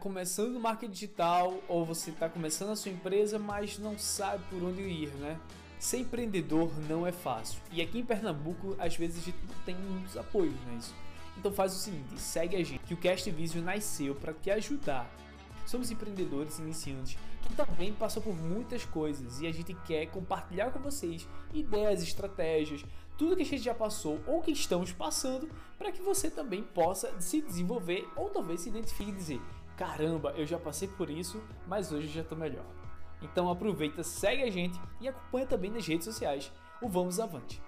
começando no marketing digital ou você está começando a sua empresa, mas não sabe por onde ir, né? Ser empreendedor não é fácil. E aqui em Pernambuco, às vezes a gente não tem muitos apoios, né? Isso. Então faz o seguinte, segue a gente, que o Cast Visio nasceu para te ajudar. Somos empreendedores iniciantes que também passam por muitas coisas e a gente quer compartilhar com vocês ideias, estratégias, tudo que a gente já passou ou que estamos passando para que você também possa se desenvolver ou talvez se identifique e dizer: caramba, eu já passei por isso, mas hoje já estou melhor. Então aproveita, segue a gente e acompanha também nas redes sociais o Vamos Avante.